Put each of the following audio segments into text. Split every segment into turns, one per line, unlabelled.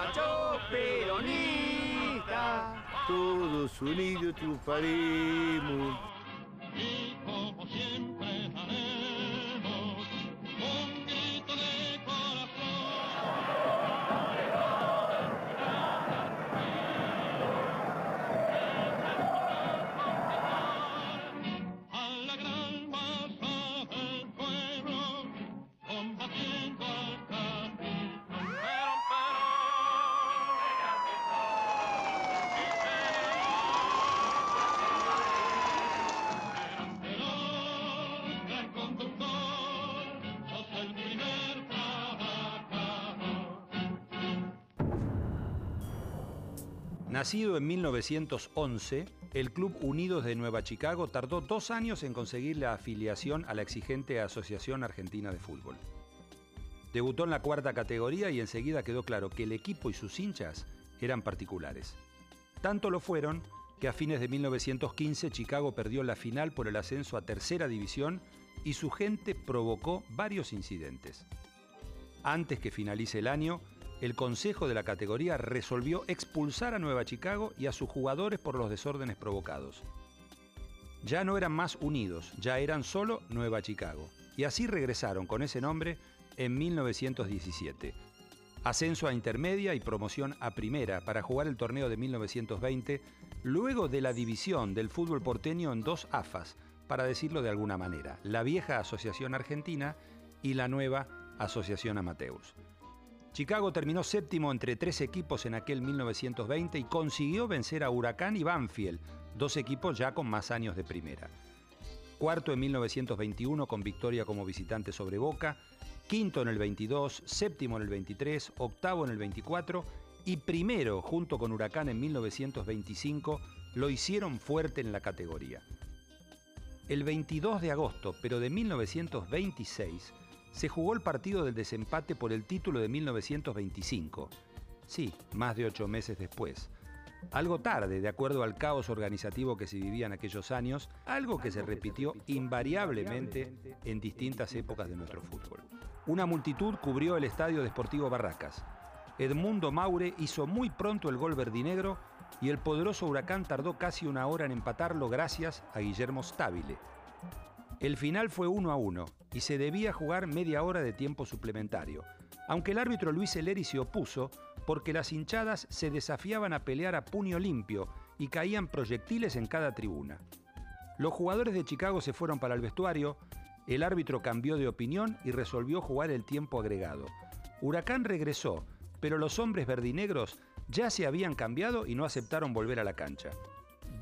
muchachos peronistas.
Todos unidos triunfaremos.
Nacido en 1911, el Club Unidos de Nueva Chicago tardó dos años en conseguir la afiliación a la exigente Asociación Argentina de Fútbol. Debutó en la cuarta categoría y enseguida quedó claro que el equipo y sus hinchas eran particulares. Tanto lo fueron que a fines de 1915 Chicago perdió la final por el ascenso a tercera división y su gente provocó varios incidentes. Antes que finalice el año, el consejo de la categoría resolvió expulsar a Nueva Chicago y a sus jugadores por los desórdenes provocados. Ya no eran más unidos, ya eran solo Nueva Chicago. Y así regresaron con ese nombre en 1917. Ascenso a intermedia y promoción a primera para jugar el torneo de 1920, luego de la división del fútbol porteño en dos AFAS, para decirlo de alguna manera, la vieja Asociación Argentina y la nueva Asociación Amateurs. Chicago terminó séptimo entre tres equipos en aquel 1920 y consiguió vencer a Huracán y Banfield, dos equipos ya con más años de primera. Cuarto en 1921 con victoria como visitante sobre Boca, quinto en el 22, séptimo en el 23, octavo en el 24 y primero junto con Huracán en 1925 lo hicieron fuerte en la categoría. El 22 de agosto, pero de 1926, se jugó el partido del desempate por el título de 1925. Sí, más de ocho meses después. Algo tarde, de acuerdo al caos organizativo que se vivía en aquellos años, algo que se repitió invariablemente en distintas épocas de nuestro fútbol. Una multitud cubrió el estadio Deportivo Barracas. Edmundo Maure hizo muy pronto el gol verdinegro y el poderoso Huracán tardó casi una hora en empatarlo gracias a Guillermo Stabile. El final fue 1 a 1 y se debía jugar media hora de tiempo suplementario, aunque el árbitro Luis Eleri se opuso porque las hinchadas se desafiaban a pelear a puño limpio y caían proyectiles en cada tribuna. Los jugadores de Chicago se fueron para el vestuario, el árbitro cambió de opinión y resolvió jugar el tiempo agregado. Huracán regresó, pero los hombres verdinegros ya se habían cambiado y no aceptaron volver a la cancha.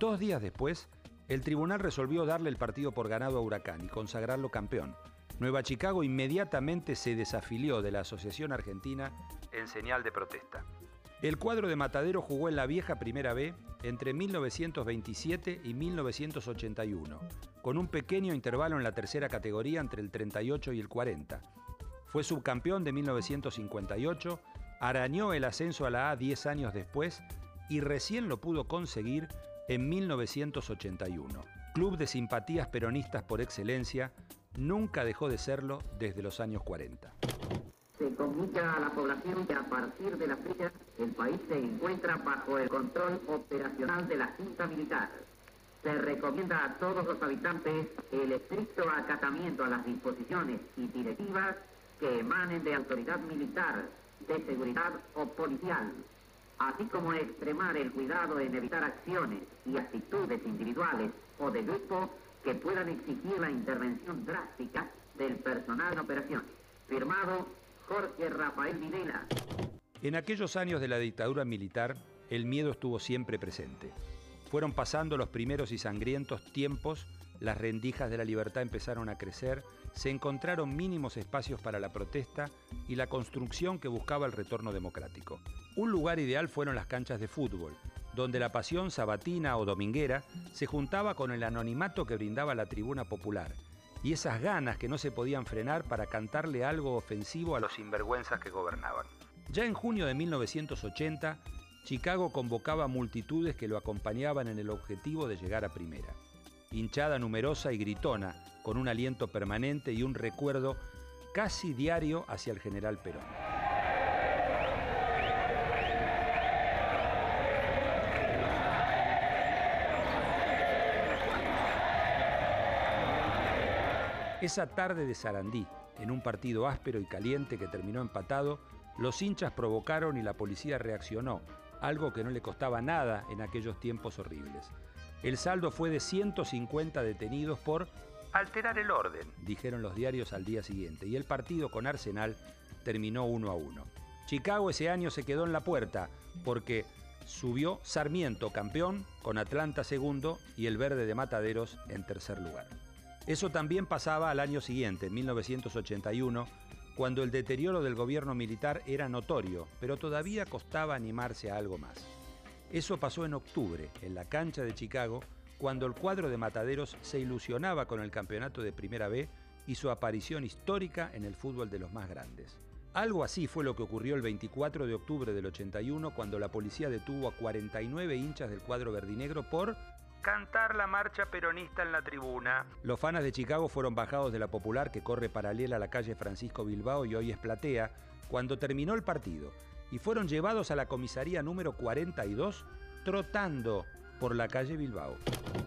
Dos días después, el tribunal resolvió darle el partido por ganado a Huracán y consagrarlo campeón. Nueva Chicago inmediatamente se desafilió de la Asociación Argentina en señal de protesta. El cuadro de Matadero jugó en la vieja Primera B entre 1927 y 1981, con un pequeño intervalo en la tercera categoría entre el 38 y el 40. Fue subcampeón de 1958, arañó el ascenso a la A 10 años después y recién lo pudo conseguir en 1981. Club de simpatías peronistas por excelencia, nunca dejó de serlo desde los años 40.
Se comunica a la población que a partir de la fecha el país se encuentra bajo el control operacional de la Junta Militar. Se recomienda a todos los habitantes el estricto acatamiento a las disposiciones y directivas que emanen de autoridad militar, de seguridad o policial, así como extremar el cuidado en evitar acciones y actitudes individuales o de grupo que puedan exigir la intervención drástica del personal en operaciones. Firmado Jorge Rafael Videla.
En aquellos años de la dictadura militar, el miedo estuvo siempre presente. Fueron pasando los primeros y sangrientos tiempos, las rendijas de la libertad empezaron a crecer, se encontraron mínimos espacios para la protesta y la construcción que buscaba el retorno democrático. Un lugar ideal fueron las canchas de fútbol, donde la pasión sabatina o dominguera se juntaba con el anonimato que brindaba la tribuna popular y esas ganas que no se podían frenar para cantarle algo ofensivo a los sinvergüenzas que gobernaban. Ya en junio de 1980, Chicago convocaba multitudes que lo acompañaban en el objetivo de llegar a primera hinchada numerosa y gritona, con un aliento permanente y un recuerdo casi diario hacia el general Perón. Esa tarde de Sarandí, en un partido áspero y caliente que terminó empatado, los hinchas provocaron y la policía reaccionó, algo que no le costaba nada en aquellos tiempos horribles. El saldo fue de 150 detenidos por alterar el orden, dijeron los diarios al día siguiente, y el partido con Arsenal terminó uno a uno. Chicago ese año se quedó en la puerta porque subió Sarmiento campeón con Atlanta segundo y el verde de Mataderos en tercer lugar. Eso también pasaba al año siguiente, en 1981, cuando el deterioro del gobierno militar era notorio, pero todavía costaba animarse a algo más. Eso pasó en octubre, en la cancha de Chicago, cuando el cuadro de Mataderos se ilusionaba con el campeonato de Primera B y su aparición histórica en el fútbol de los más grandes. Algo así fue lo que ocurrió el 24 de octubre del 81 cuando la policía detuvo a 49 hinchas del cuadro verdinegro por cantar la marcha peronista en la tribuna. Los fanas de Chicago fueron bajados de la popular que corre paralela a la calle Francisco Bilbao y hoy es Platea cuando terminó el partido y fueron llevados a la comisaría número 42 trotando por la calle Bilbao.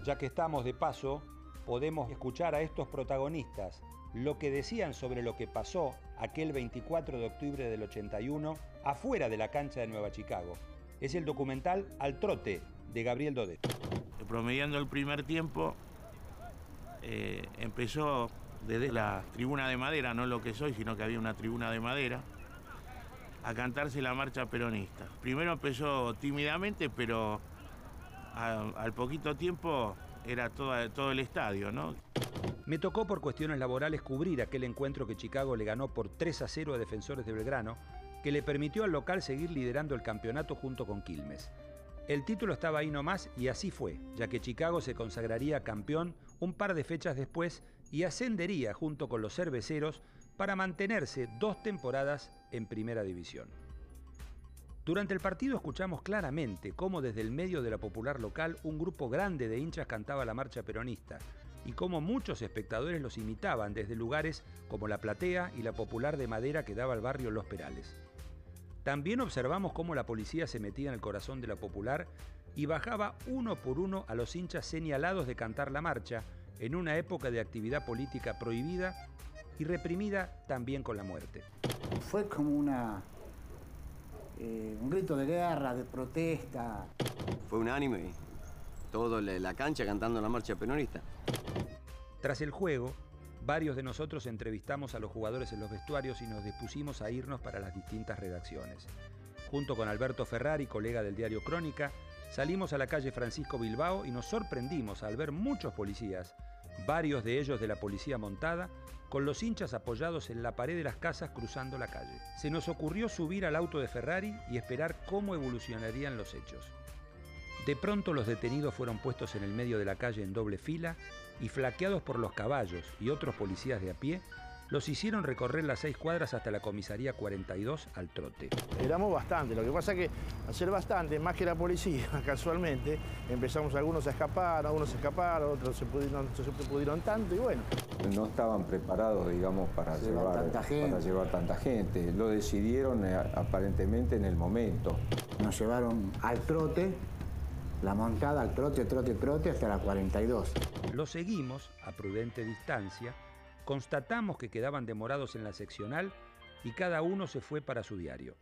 Ya que estamos de paso, podemos escuchar a estos protagonistas lo que decían sobre lo que pasó aquel 24 de octubre del 81 afuera de la cancha de Nueva Chicago. Es el documental Al Trote de Gabriel Dodet.
Promediando el primer tiempo, eh, empezó desde la tribuna de madera, no lo que soy, sino que había una tribuna de madera, a cantarse la marcha peronista. Primero empezó tímidamente, pero al poquito tiempo era todo, todo el estadio, ¿no?
Me tocó por cuestiones laborales cubrir aquel encuentro que Chicago le ganó por 3 a 0 a Defensores de Belgrano, que le permitió al local seguir liderando el campeonato junto con Quilmes. El título estaba ahí nomás y así fue, ya que Chicago se consagraría campeón un par de fechas después y ascendería junto con los cerveceros para mantenerse dos temporadas en primera división. Durante el partido escuchamos claramente cómo desde el medio de la popular local un grupo grande de hinchas cantaba la marcha peronista y cómo muchos espectadores los imitaban desde lugares como la platea y la popular de madera que daba al barrio Los Perales. También observamos cómo la policía se metía en el corazón de la popular y bajaba uno por uno a los hinchas señalados de cantar la marcha en una época de actividad política prohibida y reprimida también con la muerte.
Fue como una, eh, un grito de guerra, de protesta.
Fue unánime. Todo la, la cancha cantando la marcha peronista.
Tras el juego, varios de nosotros entrevistamos a los jugadores en los vestuarios y nos dispusimos a irnos para las distintas redacciones. Junto con Alberto Ferrari, colega del diario Crónica, salimos a la calle Francisco Bilbao y nos sorprendimos al ver muchos policías, varios de ellos de la policía montada, con los hinchas apoyados en la pared de las casas cruzando la calle. Se nos ocurrió subir al auto de Ferrari y esperar cómo evolucionarían los hechos. De pronto los detenidos fueron puestos en el medio de la calle en doble fila y flaqueados por los caballos y otros policías de a pie, los hicieron recorrer las seis cuadras hasta la comisaría 42 al trote.
Éramos bastante, lo que pasa que al ser bastante, más que la policía, casualmente, empezamos algunos a escapar, algunos se escaparon, otros se pudieron, no se pudieron tanto y bueno.
No estaban preparados, digamos, para
Llevar
llevar,
tanta gente.
para llevar tanta gente. Lo decidieron eh, aparentemente en el momento.
Nos llevaron al trote, la montada al trote, trote, trote, hasta la 42.
Los seguimos a prudente distancia, constatamos que quedaban demorados en la seccional y cada uno se fue para su diario.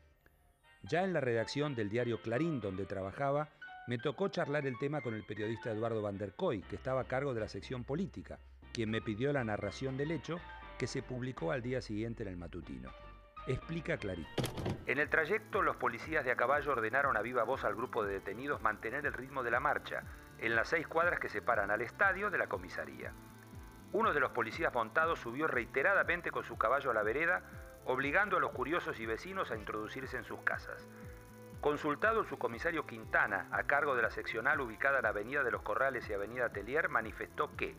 Ya en la redacción del diario Clarín, donde trabajaba, me tocó charlar el tema con el periodista Eduardo Van que estaba a cargo de la sección política, quien me pidió la narración del hecho que se publicó al día siguiente en el matutino. Explica Clarín. En el trayecto, los policías de a caballo ordenaron a viva voz al grupo de detenidos mantener el ritmo de la marcha, en las seis cuadras que separan al estadio de la comisaría. Uno de los policías montados subió reiteradamente con su caballo a la vereda, obligando a los curiosos y vecinos a introducirse en sus casas. Consultado el subcomisario Quintana, a cargo de la seccional ubicada en Avenida de los Corrales y Avenida Telier, manifestó que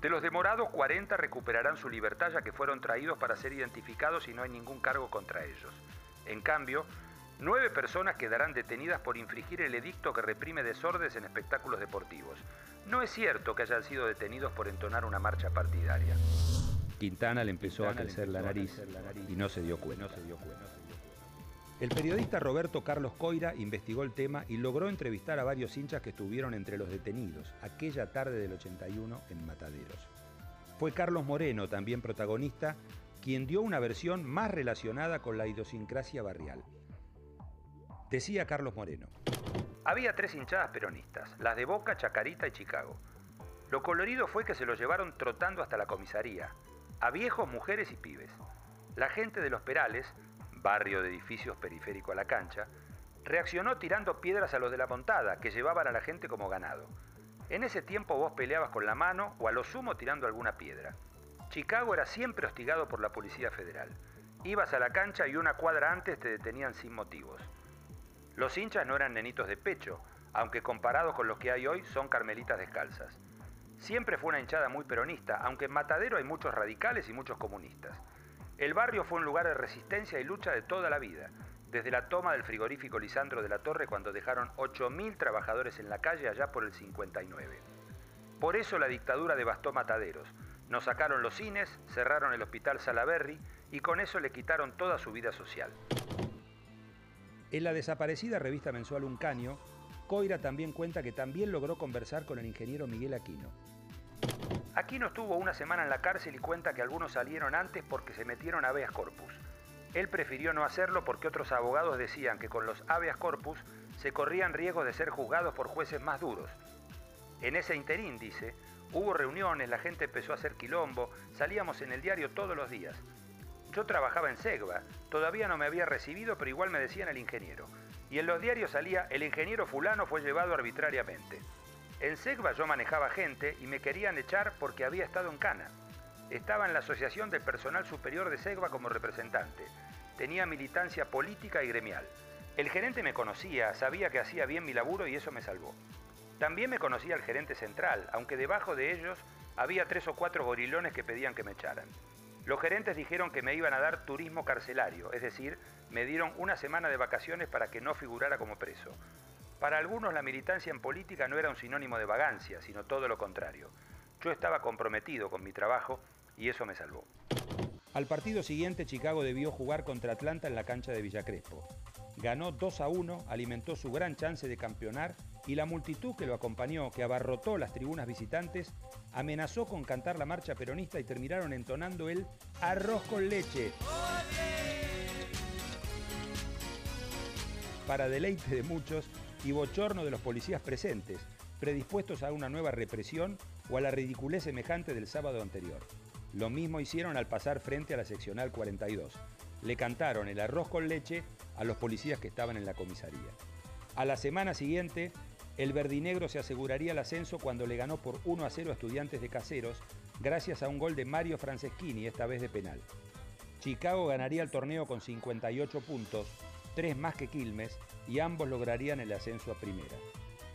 de los demorados, 40 recuperarán su libertad ya que fueron traídos para ser identificados y no hay ningún cargo contra ellos. En cambio, nueve personas quedarán detenidas por infringir el edicto que reprime desórdenes en espectáculos deportivos. No es cierto que hayan sido detenidos por entonar una marcha partidaria. Quintana le empezó a crecer la nariz y no se dio cuenta. El periodista Roberto Carlos Coira investigó el tema y logró entrevistar a varios hinchas que estuvieron entre los detenidos aquella tarde del 81 en Mataderos. Fue Carlos Moreno, también protagonista, quien dio una versión más relacionada con la idiosincrasia barrial. Decía Carlos Moreno. Había tres hinchadas peronistas, las de Boca, Chacarita y Chicago. Lo colorido fue que se los llevaron trotando hasta la comisaría, a viejos, mujeres y pibes. La gente de Los Perales, barrio de edificios periférico a la cancha, reaccionó tirando piedras a los de la montada, que llevaban a la gente como ganado. En ese tiempo vos peleabas con la mano o a lo sumo tirando alguna piedra. Chicago era siempre hostigado por la Policía Federal. Ibas a la cancha y una cuadra antes te detenían sin motivos. Los hinchas no eran nenitos de pecho, aunque comparados con los que hay hoy son carmelitas descalzas. Siempre fue una hinchada muy peronista, aunque en Matadero hay muchos radicales y muchos comunistas. El barrio fue un lugar de resistencia y lucha de toda la vida, desde la toma del frigorífico Lisandro de la Torre cuando dejaron 8.000 trabajadores en la calle allá por el 59. Por eso la dictadura devastó Mataderos. Nos sacaron los cines, cerraron el hospital Salaberry y con eso le quitaron toda su vida social. En la desaparecida revista mensual Un Caño, Coira también cuenta que también logró conversar con el ingeniero Miguel Aquino. Aquino estuvo una semana en la cárcel y cuenta que algunos salieron antes porque se metieron a habeas corpus. Él prefirió no hacerlo porque otros abogados decían que con los habeas corpus se corrían riesgos de ser juzgados por jueces más duros. En ese interín, dice, hubo reuniones, la gente empezó a hacer quilombo, salíamos en el diario todos los días. Yo trabajaba en Segva, todavía no me había recibido, pero igual me decían el ingeniero. Y en los diarios salía, el ingeniero fulano fue llevado arbitrariamente. En Segva yo manejaba gente y me querían echar porque había estado en Cana. Estaba en la Asociación del Personal Superior de Segva como representante. Tenía militancia política y gremial. El gerente me conocía, sabía que hacía bien mi laburo y eso me salvó. También me conocía el gerente central, aunque debajo de ellos había tres o cuatro gorilones que pedían que me echaran. Los gerentes dijeron que me iban a dar turismo carcelario, es decir, me dieron una semana de vacaciones para que no figurara como preso. Para algunos la militancia en política no era un sinónimo de vagancia, sino todo lo contrario. Yo estaba comprometido con mi trabajo y eso me salvó. Al partido siguiente, Chicago debió jugar contra Atlanta en la cancha de Villa Crespo. Ganó 2 a 1, alimentó su gran chance de campeonar y la multitud que lo acompañó, que abarrotó las tribunas visitantes, amenazó con cantar la marcha peronista y terminaron entonando el arroz con leche. Para deleite de muchos y bochorno de los policías presentes, predispuestos a una nueva represión o a la ridiculez semejante del sábado anterior. Lo mismo hicieron al pasar frente a la seccional 42. Le cantaron el arroz con leche a los policías que estaban en la comisaría. A la semana siguiente, el verdinegro se aseguraría el ascenso cuando le ganó por 1 a 0 a estudiantes de caseros, gracias a un gol de Mario Franceschini, esta vez de penal. Chicago ganaría el torneo con 58 puntos, tres más que Quilmes, y ambos lograrían el ascenso a primera.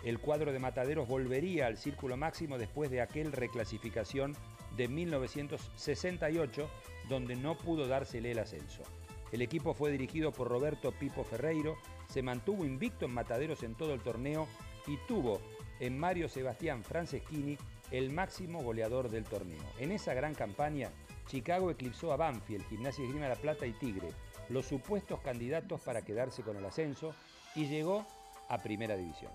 El cuadro de Mataderos volvería al círculo máximo después de aquel reclasificación de 1968, donde no pudo dársele el ascenso. El equipo fue dirigido por Roberto Pipo Ferreiro, se mantuvo invicto en mataderos en todo el torneo y tuvo en Mario Sebastián Franceschini el máximo goleador del torneo. En esa gran campaña, Chicago eclipsó a Banfield, Gimnasia Grima La Plata y Tigre, los supuestos candidatos para quedarse con el ascenso, y llegó a Primera División.